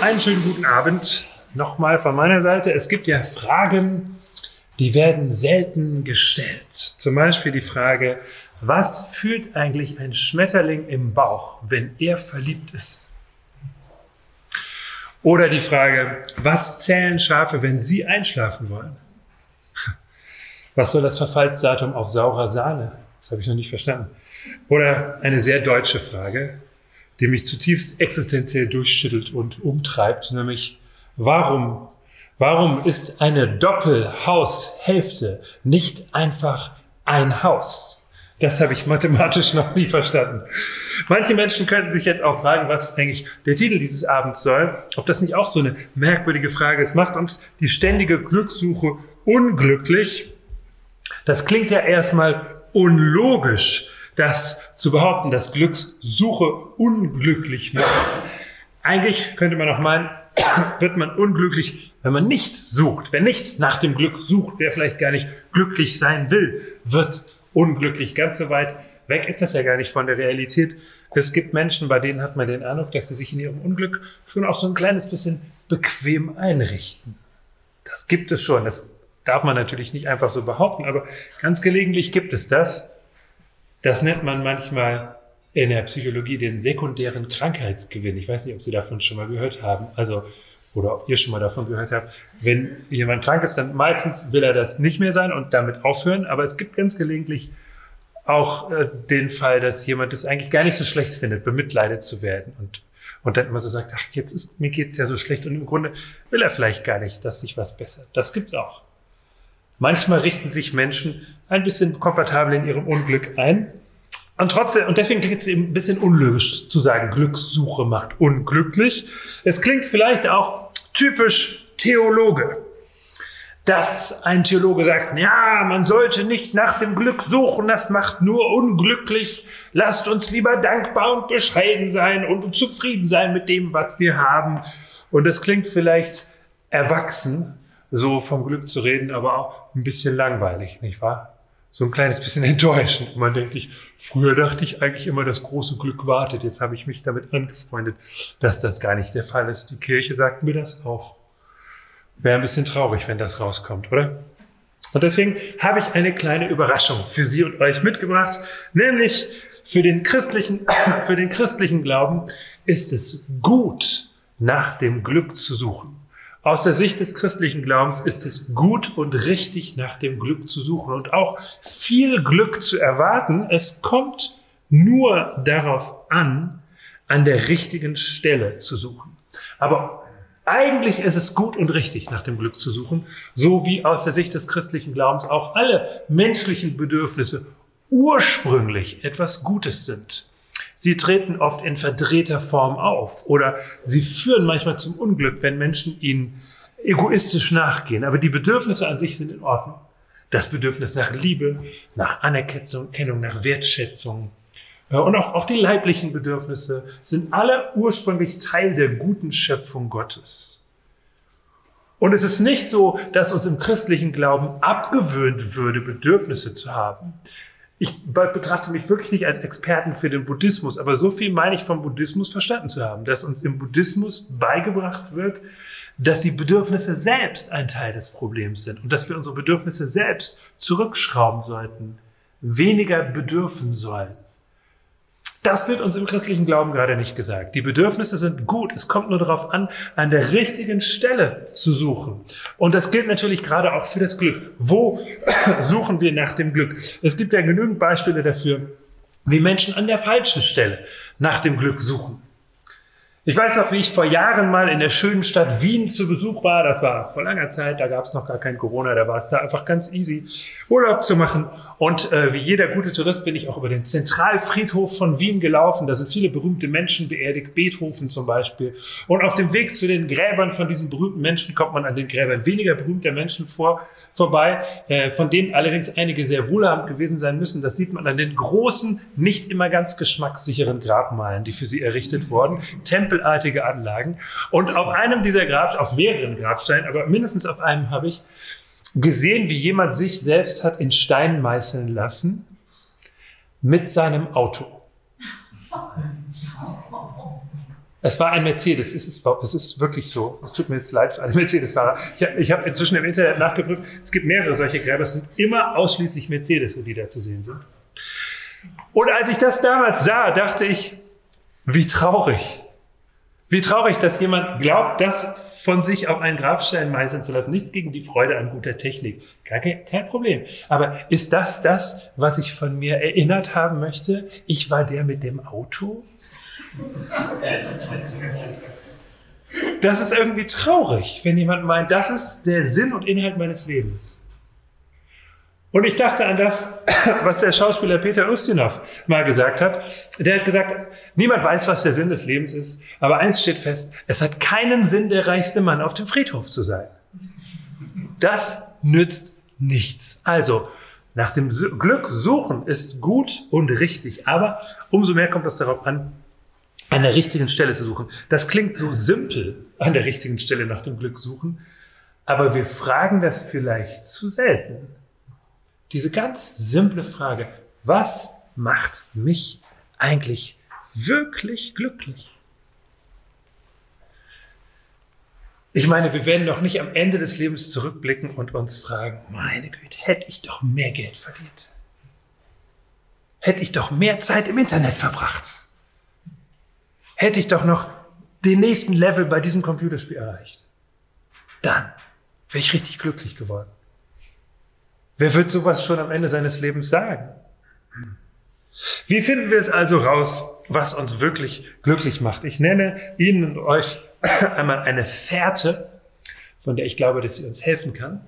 Einen schönen guten Abend nochmal von meiner Seite. Es gibt ja Fragen, die werden selten gestellt. Zum Beispiel die Frage, was fühlt eigentlich ein Schmetterling im Bauch, wenn er verliebt ist? Oder die Frage, was zählen Schafe, wenn sie einschlafen wollen? Was soll das Verfallsdatum auf saurer Sahne? Das habe ich noch nicht verstanden. Oder eine sehr deutsche Frage, die mich zutiefst existenziell durchschüttelt und umtreibt, nämlich warum, warum ist eine Doppelhaushälfte nicht einfach ein Haus? Das habe ich mathematisch noch nie verstanden. Manche Menschen könnten sich jetzt auch fragen, was eigentlich der Titel dieses Abends soll. Ob das nicht auch so eine merkwürdige Frage ist. Macht uns die ständige Glückssuche unglücklich? Das klingt ja erstmal unlogisch das zu behaupten, dass Glückssuche unglücklich macht. Eigentlich könnte man auch meinen, wird man unglücklich, wenn man nicht sucht. Wer nicht nach dem Glück sucht, wer vielleicht gar nicht glücklich sein will, wird unglücklich. Ganz so weit weg ist das ja gar nicht von der Realität. Es gibt Menschen, bei denen hat man den Eindruck, dass sie sich in ihrem Unglück schon auch so ein kleines bisschen bequem einrichten. Das gibt es schon. Das darf man natürlich nicht einfach so behaupten, aber ganz gelegentlich gibt es das. Das nennt man manchmal in der Psychologie den sekundären Krankheitsgewinn. Ich weiß nicht, ob Sie davon schon mal gehört haben. Also, oder ob ihr schon mal davon gehört habt. Wenn jemand krank ist, dann meistens will er das nicht mehr sein und damit aufhören. Aber es gibt ganz gelegentlich auch äh, den Fall, dass jemand es eigentlich gar nicht so schlecht findet, bemitleidet zu werden und und dann immer so sagt, ach, jetzt ist, mir geht's ja so schlecht und im Grunde will er vielleicht gar nicht, dass sich was bessert. Das gibt's auch. Manchmal richten sich Menschen ein bisschen komfortabel in ihrem Unglück ein. Und trotzdem, und deswegen klingt es eben ein bisschen unlogisch zu sagen, Glückssuche macht unglücklich. Es klingt vielleicht auch typisch Theologe. Dass ein Theologe sagt, ja, man sollte nicht nach dem Glück suchen, das macht nur unglücklich. Lasst uns lieber dankbar und bescheiden sein und zufrieden sein mit dem, was wir haben. Und es klingt vielleicht erwachsen, so vom Glück zu reden, aber auch ein bisschen langweilig, nicht wahr? So ein kleines bisschen enttäuschend. Man denkt sich, früher dachte ich eigentlich immer, das große Glück wartet. Jetzt habe ich mich damit angefreundet, dass das gar nicht der Fall ist. Die Kirche sagt mir das auch. Wäre ein bisschen traurig, wenn das rauskommt, oder? Und deswegen habe ich eine kleine Überraschung für Sie und euch mitgebracht, nämlich für den christlichen, für den christlichen Glauben ist es gut, nach dem Glück zu suchen. Aus der Sicht des christlichen Glaubens ist es gut und richtig, nach dem Glück zu suchen und auch viel Glück zu erwarten. Es kommt nur darauf an, an der richtigen Stelle zu suchen. Aber eigentlich ist es gut und richtig, nach dem Glück zu suchen, so wie aus der Sicht des christlichen Glaubens auch alle menschlichen Bedürfnisse ursprünglich etwas Gutes sind. Sie treten oft in verdrehter Form auf oder sie führen manchmal zum Unglück, wenn Menschen ihnen egoistisch nachgehen. Aber die Bedürfnisse an sich sind in Ordnung. Das Bedürfnis nach Liebe, nach Anerkennung, nach Wertschätzung äh, und auch, auch die leiblichen Bedürfnisse sind alle ursprünglich Teil der guten Schöpfung Gottes. Und es ist nicht so, dass uns im christlichen Glauben abgewöhnt würde, Bedürfnisse zu haben ich betrachte mich wirklich nicht als Experten für den Buddhismus, aber so viel meine ich vom Buddhismus verstanden zu haben, dass uns im Buddhismus beigebracht wird, dass die Bedürfnisse selbst ein Teil des Problems sind und dass wir unsere Bedürfnisse selbst zurückschrauben sollten, weniger bedürfen sollen. Das wird uns im christlichen Glauben gerade nicht gesagt. Die Bedürfnisse sind gut. Es kommt nur darauf an, an der richtigen Stelle zu suchen. Und das gilt natürlich gerade auch für das Glück. Wo suchen wir nach dem Glück? Es gibt ja genügend Beispiele dafür, wie Menschen an der falschen Stelle nach dem Glück suchen. Ich weiß noch, wie ich vor Jahren mal in der schönen Stadt Wien zu Besuch war. Das war vor langer Zeit, da gab es noch gar kein Corona, da war es da einfach ganz easy, Urlaub zu machen. Und äh, wie jeder gute Tourist bin ich auch über den Zentralfriedhof von Wien gelaufen. Da sind viele berühmte Menschen beerdigt, Beethoven zum Beispiel. Und auf dem Weg zu den Gräbern von diesen berühmten Menschen kommt man an den Gräbern weniger berühmter Menschen vor, vorbei, äh, von denen allerdings einige sehr wohlhabend gewesen sein müssen. Das sieht man an den großen, nicht immer ganz geschmackssicheren Grabmalen, die für sie errichtet wurden. Tempel tempelartige Anlagen. Und auf einem dieser Grab, auf mehreren Grabsteinen, aber mindestens auf einem habe ich gesehen, wie jemand sich selbst hat in Stein meißeln lassen mit seinem Auto. Es war ein Mercedes. Es ist, es ist wirklich so. Es tut mir jetzt leid für alle Mercedes-Fahrer. Ich, ich habe inzwischen im Internet nachgeprüft. Es gibt mehrere solche Gräber. Es sind immer ausschließlich Mercedes, die da zu sehen sind. Und als ich das damals sah, dachte ich, wie traurig. Wie traurig, dass jemand glaubt, das von sich auf einen Grabstein meißeln zu lassen. Nichts gegen die Freude an guter Technik. Kein, kein Problem. Aber ist das das, was ich von mir erinnert haben möchte? Ich war der mit dem Auto? Das ist irgendwie traurig, wenn jemand meint, das ist der Sinn und Inhalt meines Lebens. Und ich dachte an das, was der Schauspieler Peter Ustinov mal gesagt hat. Der hat gesagt, niemand weiß, was der Sinn des Lebens ist, aber eins steht fest, es hat keinen Sinn, der reichste Mann auf dem Friedhof zu sein. Das nützt nichts. Also, nach dem Glück suchen ist gut und richtig, aber umso mehr kommt es darauf an, an der richtigen Stelle zu suchen. Das klingt so simpel, an der richtigen Stelle nach dem Glück suchen, aber wir fragen das vielleicht zu selten. Diese ganz simple Frage, was macht mich eigentlich wirklich glücklich? Ich meine, wir werden doch nicht am Ende des Lebens zurückblicken und uns fragen, meine Güte, hätte ich doch mehr Geld verdient. Hätte ich doch mehr Zeit im Internet verbracht. Hätte ich doch noch den nächsten Level bei diesem Computerspiel erreicht. Dann wäre ich richtig glücklich geworden. Wer wird sowas schon am Ende seines Lebens sagen? Wie finden wir es also raus, was uns wirklich glücklich macht? Ich nenne Ihnen und euch einmal eine Fährte, von der ich glaube, dass sie uns helfen kann.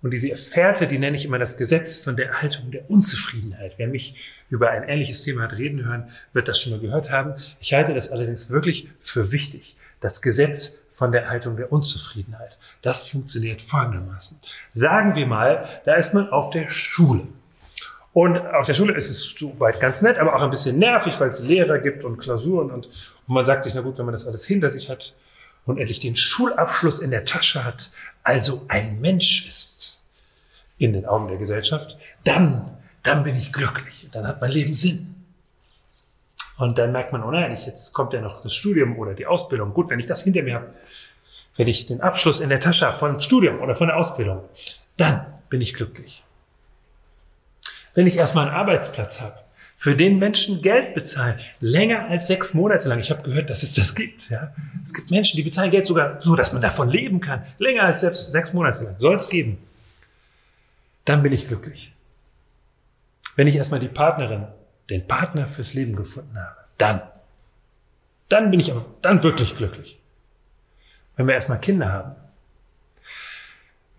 Und diese Fährte, die nenne ich immer das Gesetz von der Erhaltung der Unzufriedenheit. Wer mich über ein ähnliches Thema hat reden hören, wird das schon mal gehört haben. Ich halte das allerdings wirklich für wichtig. Das Gesetz von der Erhaltung der Unzufriedenheit. Das funktioniert folgendermaßen. Sagen wir mal, da ist man auf der Schule. Und auf der Schule ist es soweit ganz nett, aber auch ein bisschen nervig, weil es Lehrer gibt und Klausuren und, und man sagt sich, na gut, wenn man das alles hinter sich hat und endlich den Schulabschluss in der Tasche hat, also ein Mensch ist in den Augen der Gesellschaft, dann, dann bin ich glücklich. Dann hat mein Leben Sinn. Und dann merkt man, oh nein, jetzt kommt ja noch das Studium oder die Ausbildung. Gut, wenn ich das hinter mir habe, wenn ich den Abschluss in der Tasche habe von Studium oder von der Ausbildung, dann bin ich glücklich. Wenn ich erstmal einen Arbeitsplatz habe, für den Menschen Geld bezahlen, länger als sechs Monate lang. Ich habe gehört, dass es das gibt. Ja? Es gibt Menschen, die bezahlen Geld sogar so, dass man davon leben kann. Länger als selbst sechs Monate lang. Soll es geben. Dann bin ich glücklich. Wenn ich erstmal die Partnerin, den Partner fürs Leben gefunden habe, dann, dann bin ich aber dann wirklich glücklich. Wenn wir erstmal Kinder haben,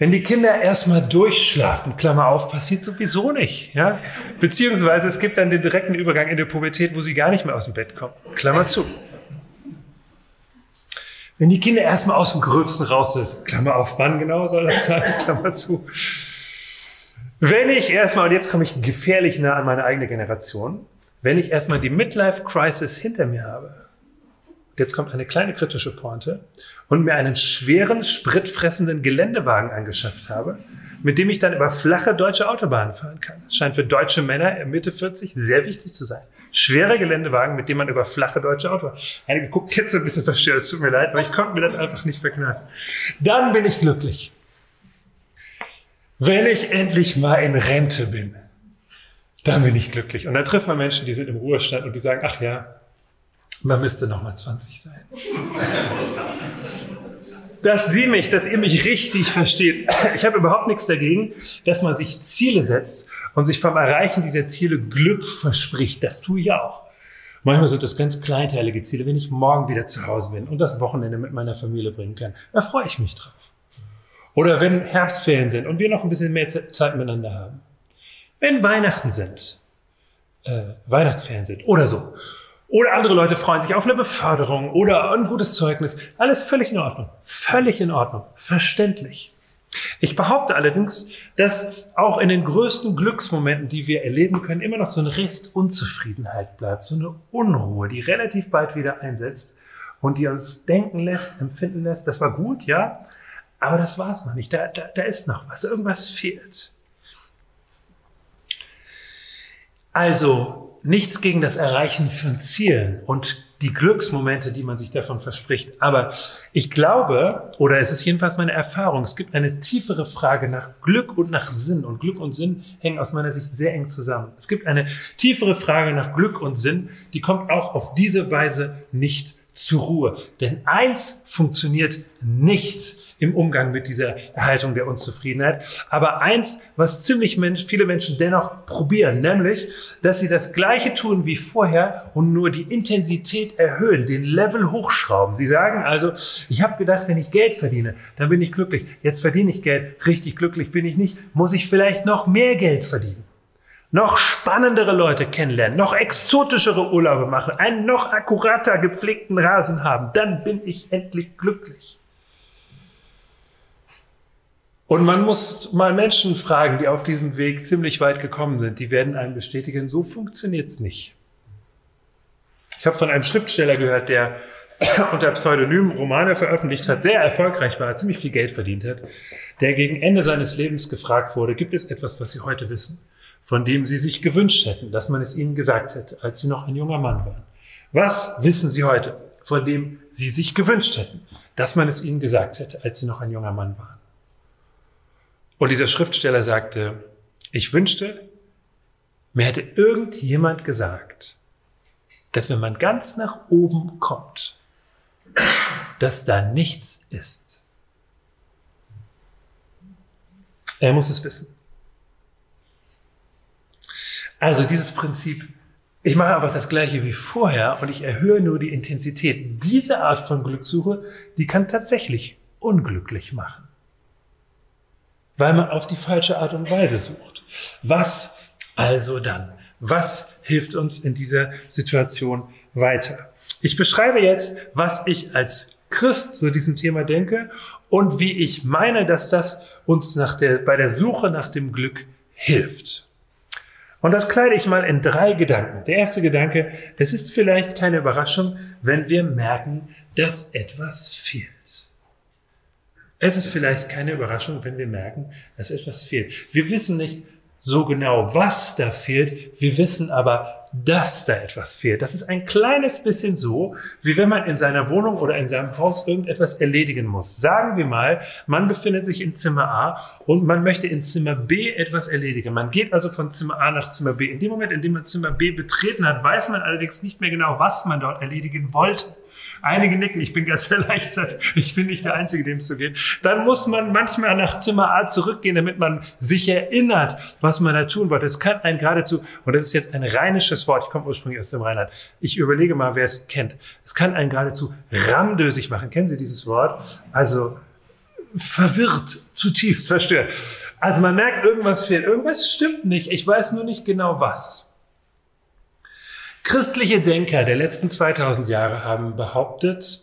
wenn die Kinder erstmal durchschlafen, Klammer auf, passiert sowieso nicht. Ja? Beziehungsweise es gibt dann den direkten Übergang in der Pubertät, wo sie gar nicht mehr aus dem Bett kommen. Klammer zu. Wenn die Kinder erstmal aus dem Gröbsten raus ist, Klammer auf, wann genau soll das sein? Klammer zu. Wenn ich erstmal, und jetzt komme ich gefährlich nah an meine eigene Generation, wenn ich erstmal die Midlife Crisis hinter mir habe, jetzt kommt eine kleine kritische Pointe, und mir einen schweren, spritfressenden Geländewagen angeschafft habe, mit dem ich dann über flache deutsche Autobahnen fahren kann. Scheint für deutsche Männer Mitte 40 sehr wichtig zu sein. Schwere Geländewagen, mit dem man über flache deutsche Autobahnen. Einige gucken jetzt ein bisschen verstört, es tut mir leid, aber ich konnte mir das einfach nicht verkneifen. Dann bin ich glücklich. Wenn ich endlich mal in Rente bin, dann bin ich glücklich. Und dann trifft man Menschen, die sind im Ruhestand und die sagen, ach ja, man müsste noch mal 20 sein. Dass Sie mich, dass ihr mich richtig versteht. Ich habe überhaupt nichts dagegen, dass man sich Ziele setzt und sich vom Erreichen dieser Ziele Glück verspricht. Das tue ich auch. Manchmal sind das ganz kleinteilige Ziele, wenn ich morgen wieder zu Hause bin und das Wochenende mit meiner Familie bringen kann. Da freue ich mich drauf. Oder wenn Herbstferien sind und wir noch ein bisschen mehr Zeit miteinander haben. Wenn Weihnachten sind, äh, Weihnachtsferien sind oder so. Oder andere Leute freuen sich auf eine Beförderung oder ein gutes Zeugnis. Alles völlig in Ordnung. Völlig in Ordnung. Verständlich. Ich behaupte allerdings, dass auch in den größten Glücksmomenten, die wir erleben können, immer noch so ein Rest Unzufriedenheit bleibt, so eine Unruhe, die relativ bald wieder einsetzt und die uns denken lässt, empfinden lässt, das war gut, ja, aber das war es noch nicht. Da, da, da ist noch was, irgendwas fehlt. Also nichts gegen das Erreichen von Zielen und die Glücksmomente, die man sich davon verspricht. Aber ich glaube, oder es ist jedenfalls meine Erfahrung, es gibt eine tiefere Frage nach Glück und nach Sinn. Und Glück und Sinn hängen aus meiner Sicht sehr eng zusammen. Es gibt eine tiefere Frage nach Glück und Sinn, die kommt auch auf diese Weise nicht zur Ruhe. Denn eins funktioniert nicht im Umgang mit dieser Erhaltung der Unzufriedenheit. Aber eins, was ziemlich viele Menschen dennoch probieren, nämlich, dass sie das Gleiche tun wie vorher und nur die Intensität erhöhen, den Level hochschrauben. Sie sagen also, ich habe gedacht, wenn ich Geld verdiene, dann bin ich glücklich. Jetzt verdiene ich Geld, richtig glücklich bin ich nicht, muss ich vielleicht noch mehr Geld verdienen noch spannendere Leute kennenlernen, noch exotischere Urlaube machen, einen noch akkurater gepflegten Rasen haben, dann bin ich endlich glücklich. Und man muss mal Menschen fragen, die auf diesem Weg ziemlich weit gekommen sind. Die werden einem bestätigen, so funktioniert's nicht. Ich habe von einem Schriftsteller gehört, der unter Pseudonym Romane veröffentlicht hat, sehr erfolgreich war, ziemlich viel Geld verdient hat, der gegen Ende seines Lebens gefragt wurde, gibt es etwas, was Sie heute wissen? Von dem sie sich gewünscht hätten, dass man es ihnen gesagt hätte, als sie noch ein junger Mann waren. Was wissen sie heute, von dem sie sich gewünscht hätten, dass man es ihnen gesagt hätte, als sie noch ein junger Mann waren? Und dieser Schriftsteller sagte, ich wünschte, mir hätte irgendjemand gesagt, dass wenn man ganz nach oben kommt, dass da nichts ist. Er muss es wissen. Also dieses Prinzip, ich mache einfach das gleiche wie vorher und ich erhöhe nur die Intensität. Diese Art von Glückssuche, die kann tatsächlich unglücklich machen. Weil man auf die falsche Art und Weise sucht. Was also dann? Was hilft uns in dieser Situation weiter? Ich beschreibe jetzt, was ich als Christ zu diesem Thema denke und wie ich meine, dass das uns nach der, bei der Suche nach dem Glück hilft. Und das kleide ich mal in drei Gedanken. Der erste Gedanke, es ist vielleicht keine Überraschung, wenn wir merken, dass etwas fehlt. Es ist vielleicht keine Überraschung, wenn wir merken, dass etwas fehlt. Wir wissen nicht so genau, was da fehlt. Wir wissen aber, dass da etwas fehlt. Das ist ein kleines bisschen so, wie wenn man in seiner Wohnung oder in seinem Haus irgendetwas erledigen muss. Sagen wir mal, man befindet sich in Zimmer A und man möchte in Zimmer B etwas erledigen. Man geht also von Zimmer A nach Zimmer B. In dem Moment, in dem man Zimmer B betreten hat, weiß man allerdings nicht mehr genau, was man dort erledigen wollte. Einige nicken, ich bin ganz erleichtert, ich bin nicht der Einzige, dem so geht. Dann muss man manchmal nach Zimmer A zurückgehen, damit man sich erinnert, was man da tun wollte. Es kann ein geradezu, und das ist jetzt ein rheinisches Wort, ich komme ursprünglich aus dem Rheinland, ich überlege mal, wer es kennt. Es kann einen geradezu ramdösig machen. Kennen Sie dieses Wort? Also verwirrt, zutiefst verstört. Also man merkt, irgendwas fehlt, irgendwas stimmt nicht, ich weiß nur nicht genau was. Christliche Denker der letzten 2000 Jahre haben behauptet,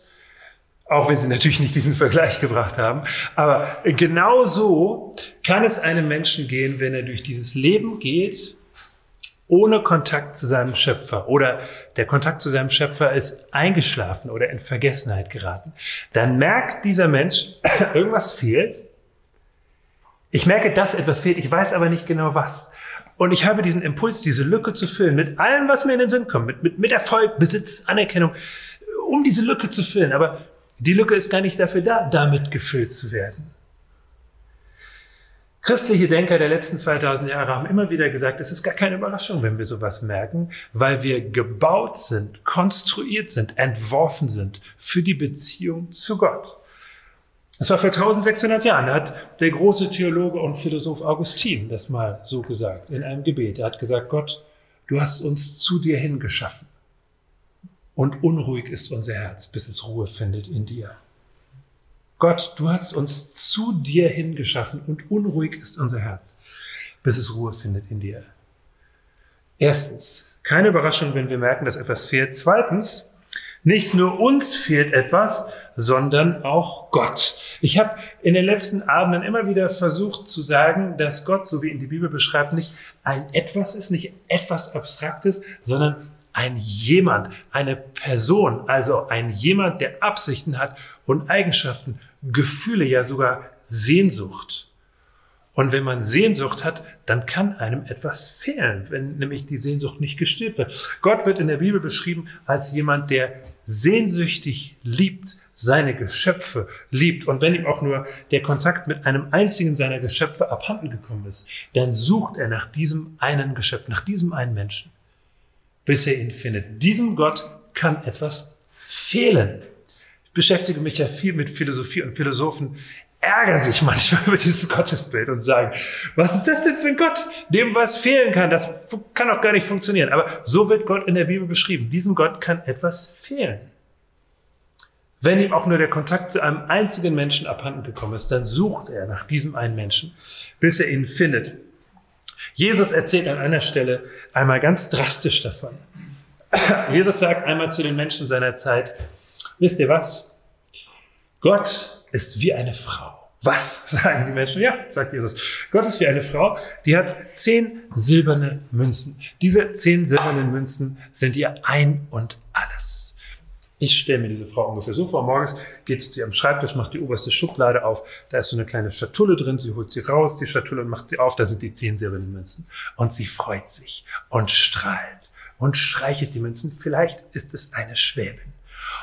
auch wenn sie natürlich nicht diesen Vergleich gebracht haben, aber genau so kann es einem Menschen gehen, wenn er durch dieses Leben geht, ohne Kontakt zu seinem Schöpfer oder der Kontakt zu seinem Schöpfer ist eingeschlafen oder in Vergessenheit geraten. Dann merkt dieser Mensch, irgendwas fehlt. Ich merke, dass etwas fehlt, ich weiß aber nicht genau was. Und ich habe diesen Impuls, diese Lücke zu füllen, mit allem, was mir in den Sinn kommt, mit, mit, mit Erfolg, Besitz, Anerkennung, um diese Lücke zu füllen. Aber die Lücke ist gar nicht dafür da, damit gefüllt zu werden. Christliche Denker der letzten 2000 Jahre haben immer wieder gesagt, es ist gar keine Überraschung, wenn wir sowas merken, weil wir gebaut sind, konstruiert sind, entworfen sind für die Beziehung zu Gott. Das war vor 1600 Jahren. Hat der große Theologe und Philosoph Augustin das mal so gesagt in einem Gebet. Er hat gesagt, Gott, du hast uns zu dir hingeschaffen. und unruhig ist unser Herz, bis es Ruhe findet in dir. Gott, du hast uns zu dir hingeschaffen und unruhig ist unser Herz, bis es Ruhe findet in dir. Erstens, keine Überraschung, wenn wir merken, dass etwas fehlt. Zweitens, nicht nur uns fehlt etwas, sondern auch Gott. Ich habe in den letzten Abenden immer wieder versucht zu sagen, dass Gott, so wie in die Bibel beschreibt, nicht ein etwas ist, nicht etwas Abstraktes, sondern ein jemand, eine Person, also ein jemand, der Absichten hat und Eigenschaften, Gefühle, ja sogar Sehnsucht. Und wenn man Sehnsucht hat, dann kann einem etwas fehlen, wenn nämlich die Sehnsucht nicht gestillt wird. Gott wird in der Bibel beschrieben als jemand, der sehnsüchtig liebt, seine Geschöpfe liebt. Und wenn ihm auch nur der Kontakt mit einem einzigen seiner Geschöpfe abhanden gekommen ist, dann sucht er nach diesem einen Geschöpf, nach diesem einen Menschen, bis er ihn findet. Diesem Gott kann etwas fehlen. Ich beschäftige mich ja viel mit Philosophie und Philosophen ärgern sich manchmal über dieses Gottesbild und sagen, was ist das denn für ein Gott, dem was fehlen kann? Das kann auch gar nicht funktionieren. Aber so wird Gott in der Bibel beschrieben. Diesem Gott kann etwas fehlen. Wenn ihm auch nur der Kontakt zu einem einzigen Menschen abhanden gekommen ist, dann sucht er nach diesem einen Menschen, bis er ihn findet. Jesus erzählt an einer Stelle einmal ganz drastisch davon. Jesus sagt einmal zu den Menschen seiner Zeit, wisst ihr was? Gott ist wie eine Frau. Was, sagen die Menschen? Ja, sagt Jesus. Gott ist wie eine Frau, die hat zehn silberne Münzen. Diese zehn silbernen Münzen sind ihr ein und alles. Ich stelle mir diese Frau ungefähr so vor. Morgens geht sie zu ihrem Schreibtisch, macht die oberste Schublade auf. Da ist so eine kleine Schatulle drin. Sie holt sie raus, die Schatulle, und macht sie auf. Da sind die zehn silbernen Münzen. Und sie freut sich und strahlt und streichelt die Münzen. Vielleicht ist es eine Schwäbin.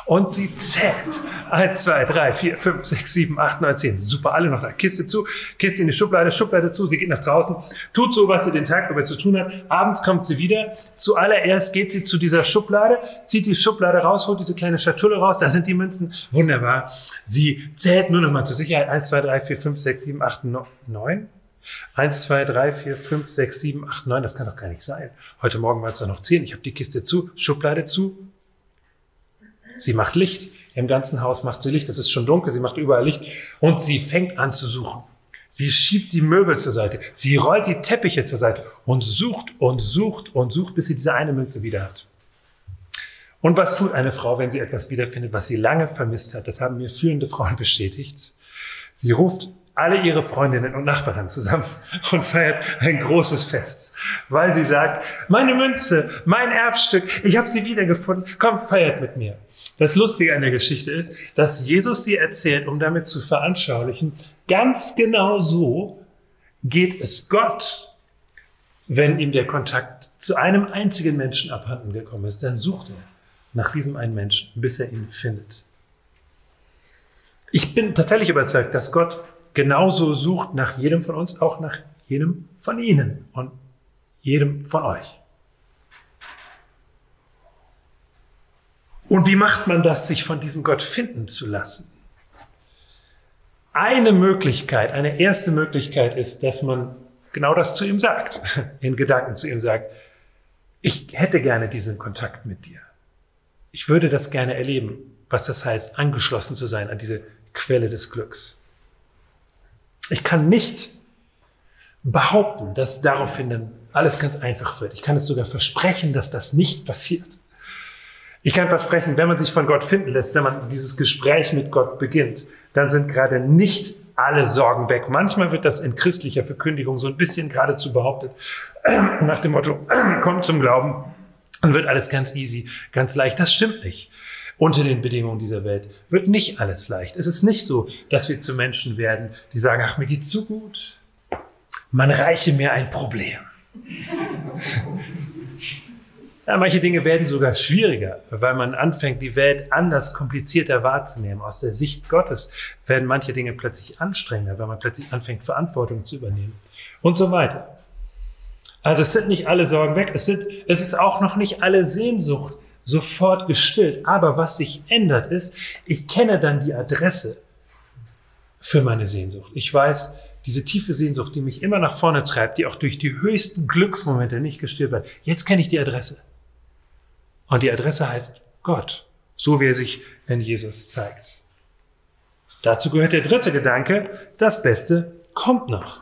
Und sie zählt. Eins, zwei, drei, vier, fünf, sechs, sieben, acht, neun, zehn. Super, alle noch da. Kiste zu, Kiste in die Schublade, Schublade zu. Sie geht nach draußen, tut so, was sie den Tag über zu tun hat. Abends kommt sie wieder. Zuallererst geht sie zu dieser Schublade, zieht die Schublade raus, holt diese kleine Schatulle raus. Da sind die Münzen. Wunderbar. Sie zählt nur noch mal zur Sicherheit. Eins, zwei, drei, vier, fünf, sechs, sieben, acht, neun. Eins, zwei, drei, vier, fünf, sechs, sieben, acht, neun. Das kann doch gar nicht sein. Heute Morgen waren es da noch zehn. Ich habe die Kiste zu, Schublade zu, Sie macht Licht. Im ganzen Haus macht sie Licht. Es ist schon dunkel. Sie macht überall Licht. Und sie fängt an zu suchen. Sie schiebt die Möbel zur Seite. Sie rollt die Teppiche zur Seite und sucht und sucht und sucht, bis sie diese eine Münze wieder hat. Und was tut eine Frau, wenn sie etwas wiederfindet, was sie lange vermisst hat? Das haben mir führende Frauen bestätigt. Sie ruft alle ihre Freundinnen und Nachbarn zusammen und feiert ein großes Fest, weil sie sagt, meine Münze, mein Erbstück, ich habe sie wiedergefunden, komm, feiert mit mir. Das Lustige an der Geschichte ist, dass Jesus sie erzählt, um damit zu veranschaulichen, ganz genau so geht es Gott, wenn ihm der Kontakt zu einem einzigen Menschen abhanden gekommen ist, dann sucht er nach diesem einen Menschen, bis er ihn findet. Ich bin tatsächlich überzeugt, dass Gott genauso sucht nach jedem von uns, auch nach jedem von Ihnen und jedem von euch. Und wie macht man das, sich von diesem Gott finden zu lassen? Eine Möglichkeit, eine erste Möglichkeit ist, dass man genau das zu ihm sagt, in Gedanken zu ihm sagt, ich hätte gerne diesen Kontakt mit dir. Ich würde das gerne erleben, was das heißt, angeschlossen zu sein an diese Quelle des Glücks. Ich kann nicht behaupten, dass daraufhin dann alles ganz einfach wird. Ich kann es sogar versprechen, dass das nicht passiert. Ich kann versprechen, wenn man sich von Gott finden lässt, wenn man dieses Gespräch mit Gott beginnt, dann sind gerade nicht alle Sorgen weg. Manchmal wird das in christlicher Verkündigung so ein bisschen geradezu behauptet, nach dem Motto, kommt zum Glauben, dann wird alles ganz easy, ganz leicht. Das stimmt nicht unter den Bedingungen dieser Welt wird nicht alles leicht. Es ist nicht so, dass wir zu Menschen werden, die sagen, ach, mir geht's so gut. Man reiche mir ein Problem. Ja, manche Dinge werden sogar schwieriger, weil man anfängt, die Welt anders, komplizierter wahrzunehmen. Aus der Sicht Gottes werden manche Dinge plötzlich anstrengender, weil man plötzlich anfängt, Verantwortung zu übernehmen und so weiter. Also es sind nicht alle Sorgen weg, es, sind, es ist auch noch nicht alle Sehnsucht sofort gestillt. Aber was sich ändert ist, ich kenne dann die Adresse für meine Sehnsucht. Ich weiß, diese tiefe Sehnsucht, die mich immer nach vorne treibt, die auch durch die höchsten Glücksmomente nicht gestillt wird. Jetzt kenne ich die Adresse. Und die Adresse heißt Gott, so wie er sich in Jesus zeigt. Dazu gehört der dritte Gedanke, das Beste kommt noch.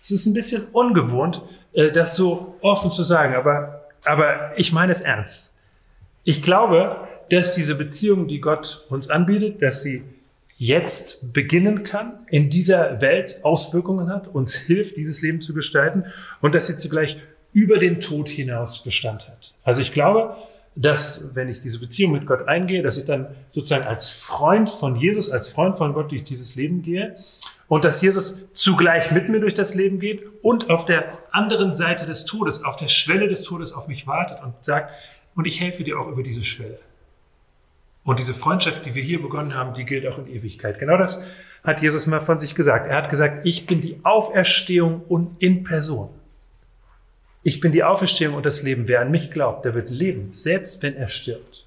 Es ist ein bisschen ungewohnt, äh, das so offen zu sagen, aber, aber ich meine es ernst. Ich glaube, dass diese Beziehung, die Gott uns anbietet, dass sie jetzt beginnen kann, in dieser Welt Auswirkungen hat, uns hilft, dieses Leben zu gestalten und dass sie zugleich über den Tod hinaus Bestand hat. Also ich glaube, dass wenn ich diese Beziehung mit Gott eingehe, dass ich dann sozusagen als Freund von Jesus, als Freund von Gott durch dieses Leben gehe und dass Jesus zugleich mit mir durch das Leben geht und auf der anderen Seite des Todes, auf der Schwelle des Todes auf mich wartet und sagt, und ich helfe dir auch über diese Schwelle. Und diese Freundschaft, die wir hier begonnen haben, die gilt auch in Ewigkeit. Genau das hat Jesus mal von sich gesagt. Er hat gesagt, ich bin die Auferstehung und in Person. Ich bin die Auferstehung und das Leben. Wer an mich glaubt, der wird leben, selbst wenn er stirbt.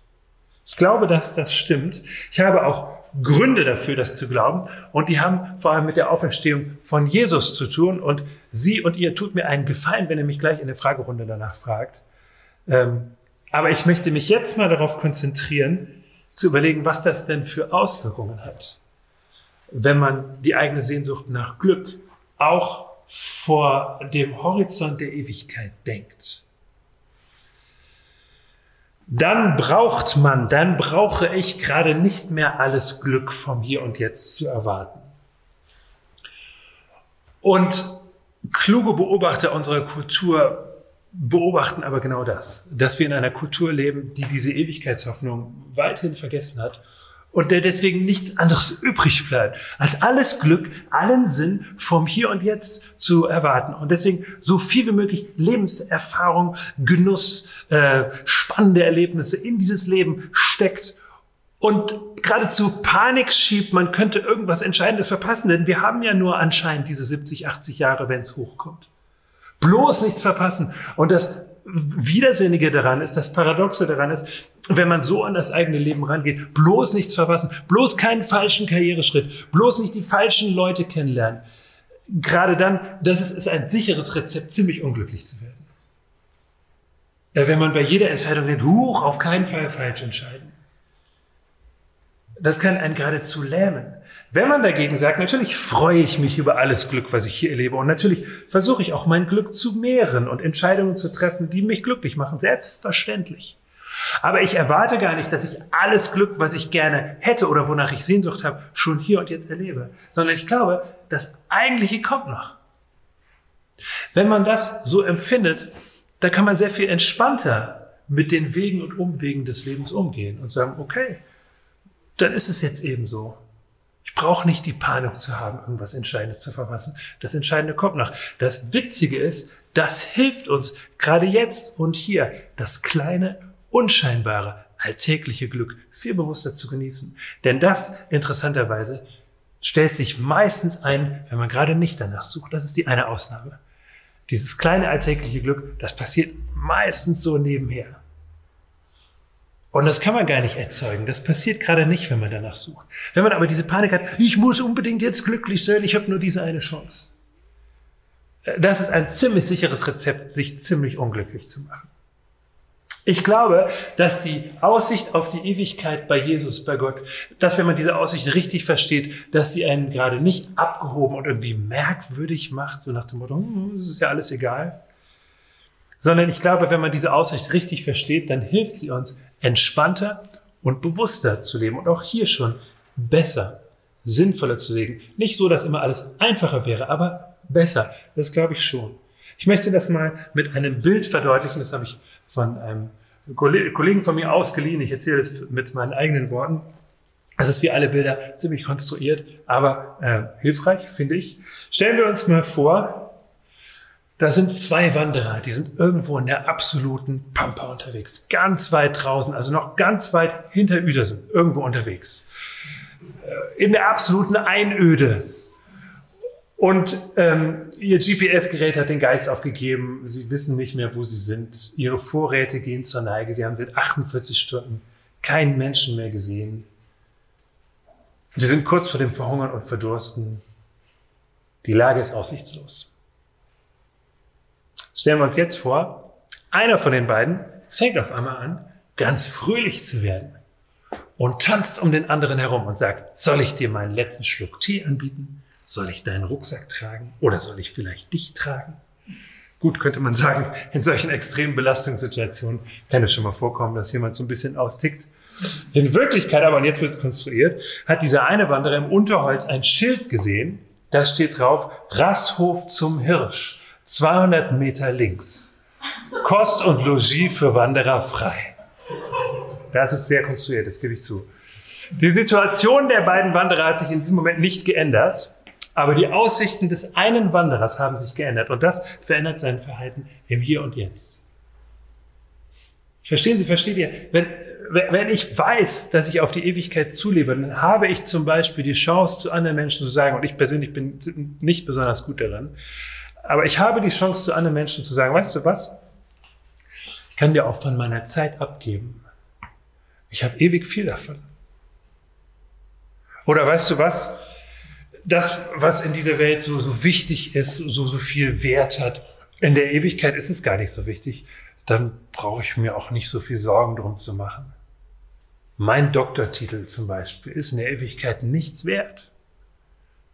Ich glaube, dass das stimmt. Ich habe auch Gründe dafür, das zu glauben. Und die haben vor allem mit der Auferstehung von Jesus zu tun. Und Sie und ihr tut mir einen Gefallen, wenn ihr mich gleich in der Fragerunde danach fragt. Ähm, aber ich möchte mich jetzt mal darauf konzentrieren, zu überlegen, was das denn für Auswirkungen hat, wenn man die eigene Sehnsucht nach Glück auch vor dem Horizont der Ewigkeit denkt. Dann braucht man, dann brauche ich gerade nicht mehr alles Glück vom Hier und Jetzt zu erwarten. Und kluge Beobachter unserer Kultur beobachten aber genau das, dass wir in einer Kultur leben, die diese Ewigkeitshoffnung weithin vergessen hat und der deswegen nichts anderes übrig bleibt, als alles Glück, allen Sinn vom Hier und Jetzt zu erwarten. Und deswegen so viel wie möglich Lebenserfahrung, Genuss, äh, spannende Erlebnisse in dieses Leben steckt und geradezu Panik schiebt, man könnte irgendwas Entscheidendes verpassen, denn wir haben ja nur anscheinend diese 70, 80 Jahre, wenn es hochkommt. Bloß nichts verpassen. Und das Widersinnige daran ist, das Paradoxe daran ist, wenn man so an das eigene Leben rangeht, bloß nichts verpassen, bloß keinen falschen Karriereschritt, bloß nicht die falschen Leute kennenlernen. Gerade dann, das ist, ist ein sicheres Rezept, ziemlich unglücklich zu werden. Wenn man bei jeder Entscheidung denkt, huch, auf keinen Fall falsch entscheiden. Das kann einen geradezu lähmen. Wenn man dagegen sagt, natürlich freue ich mich über alles Glück, was ich hier erlebe und natürlich versuche ich auch mein Glück zu mehren und Entscheidungen zu treffen, die mich glücklich machen, selbstverständlich. Aber ich erwarte gar nicht, dass ich alles Glück, was ich gerne hätte oder wonach ich Sehnsucht habe, schon hier und jetzt erlebe, sondern ich glaube, das Eigentliche kommt noch. Wenn man das so empfindet, da kann man sehr viel entspannter mit den Wegen und Umwegen des Lebens umgehen und sagen, okay, dann ist es jetzt eben so. Ich brauche nicht die Panik zu haben, irgendwas Entscheidendes zu verpassen. Das Entscheidende kommt noch. Das Witzige ist, das hilft uns gerade jetzt und hier, das kleine, unscheinbare, alltägliche Glück viel bewusster zu genießen. Denn das, interessanterweise, stellt sich meistens ein, wenn man gerade nicht danach sucht. Das ist die eine Ausnahme. Dieses kleine alltägliche Glück, das passiert meistens so nebenher. Und das kann man gar nicht erzeugen. Das passiert gerade nicht, wenn man danach sucht. Wenn man aber diese Panik hat, ich muss unbedingt jetzt glücklich sein, ich habe nur diese eine Chance. Äh, das ist ein ziemlich sicheres Rezept, sich ziemlich unglücklich zu machen. Ich glaube, dass die Aussicht auf die Ewigkeit bei Jesus, bei Gott, dass wenn man diese Aussicht richtig versteht, dass sie einen gerade nicht abgehoben und irgendwie merkwürdig macht, so nach dem Motto, hm, es ist ja alles egal, sondern ich glaube, wenn man diese Aussicht richtig versteht, dann hilft sie uns, entspannter und bewusster zu leben und auch hier schon besser, sinnvoller zu leben. Nicht so, dass immer alles einfacher wäre, aber besser. Das glaube ich schon. Ich möchte das mal mit einem Bild verdeutlichen. Das habe ich von einem Kollegen von mir ausgeliehen. Ich erzähle das mit meinen eigenen Worten. Das ist wie alle Bilder ziemlich konstruiert, aber äh, hilfreich, finde ich. Stellen wir uns mal vor, da sind zwei Wanderer, die sind irgendwo in der absoluten Pampa unterwegs, ganz weit draußen, also noch ganz weit hinter Uedersen, irgendwo unterwegs. Äh, in der absoluten Einöde. Und ähm, ihr GPS-Gerät hat den Geist aufgegeben. Sie wissen nicht mehr, wo sie sind. Ihre Vorräte gehen zur Neige. Sie haben seit 48 Stunden keinen Menschen mehr gesehen. Sie sind kurz vor dem Verhungern und Verdursten. Die Lage ist aussichtslos. Stellen wir uns jetzt vor, einer von den beiden fängt auf einmal an, ganz fröhlich zu werden und tanzt um den anderen herum und sagt, soll ich dir meinen letzten Schluck Tee anbieten? Soll ich deinen Rucksack tragen? Oder soll ich vielleicht dich tragen? Gut, könnte man sagen, in solchen extremen Belastungssituationen kann es schon mal vorkommen, dass jemand so ein bisschen austickt. In Wirklichkeit aber, und jetzt wird es konstruiert, hat dieser eine Wanderer im Unterholz ein Schild gesehen, da steht drauf, Rasthof zum Hirsch, 200 Meter links. Kost und Logis für Wanderer frei. Das ist sehr konstruiert, das gebe ich zu. Die Situation der beiden Wanderer hat sich in diesem Moment nicht geändert. Aber die Aussichten des einen Wanderers haben sich geändert und das verändert sein Verhalten im Hier und Jetzt. Verstehen Sie, versteht ihr? Wenn, wenn ich weiß, dass ich auf die Ewigkeit zulebe, dann habe ich zum Beispiel die Chance, zu anderen Menschen zu sagen, und ich persönlich bin nicht besonders gut daran, aber ich habe die Chance, zu anderen Menschen zu sagen, weißt du was? Ich kann dir auch von meiner Zeit abgeben. Ich habe ewig viel davon. Oder weißt du was? das, was in dieser Welt so, so wichtig ist, so, so viel Wert hat, in der Ewigkeit ist es gar nicht so wichtig, dann brauche ich mir auch nicht so viel Sorgen drum zu machen. Mein Doktortitel zum Beispiel ist in der Ewigkeit nichts wert.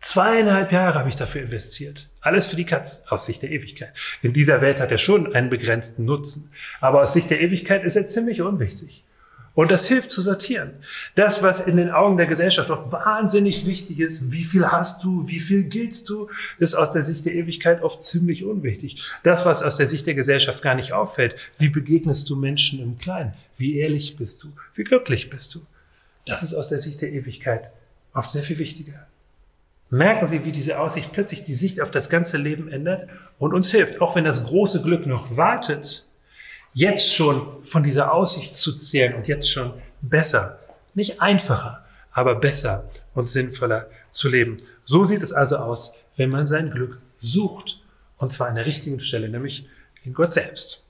Zweieinhalb Jahre habe ich dafür investiert. Alles für die Katz aus Sicht der Ewigkeit. In dieser Welt hat er schon einen begrenzten Nutzen. Aber aus Sicht der Ewigkeit ist er ziemlich unwichtig. Und das hilft zu sortieren. Das, was in den Augen der Gesellschaft oft wahnsinnig wichtig ist, wie viel hast du, wie viel giltst du, ist aus der Sicht der Ewigkeit oft ziemlich unwichtig. Das, was aus der Sicht der Gesellschaft gar nicht auffällt, wie begegnest du Menschen im Kleinen, wie ehrlich bist du, wie glücklich bist du, das ist aus der Sicht der Ewigkeit oft sehr viel wichtiger. Merken Sie, wie diese Aussicht plötzlich die Sicht auf das ganze Leben ändert und uns hilft, auch wenn das große Glück noch wartet, jetzt schon von dieser Aussicht zu zählen und jetzt schon besser, nicht einfacher, aber besser und sinnvoller zu leben. So sieht es also aus, wenn man sein Glück sucht. Und zwar an der richtigen Stelle, nämlich in Gott selbst.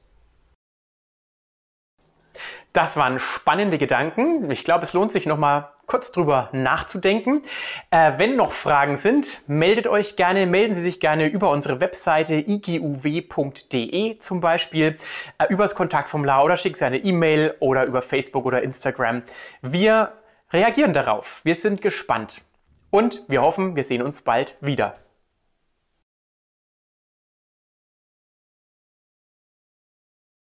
Das waren spannende Gedanken. Ich glaube, es lohnt sich nochmal kurz drüber nachzudenken. Äh, wenn noch Fragen sind, meldet euch gerne, melden Sie sich gerne über unsere Webseite iguw.de zum Beispiel, äh, übers Kontaktformular oder schickt Sie eine E-Mail oder über Facebook oder Instagram. Wir reagieren darauf. Wir sind gespannt. Und wir hoffen, wir sehen uns bald wieder.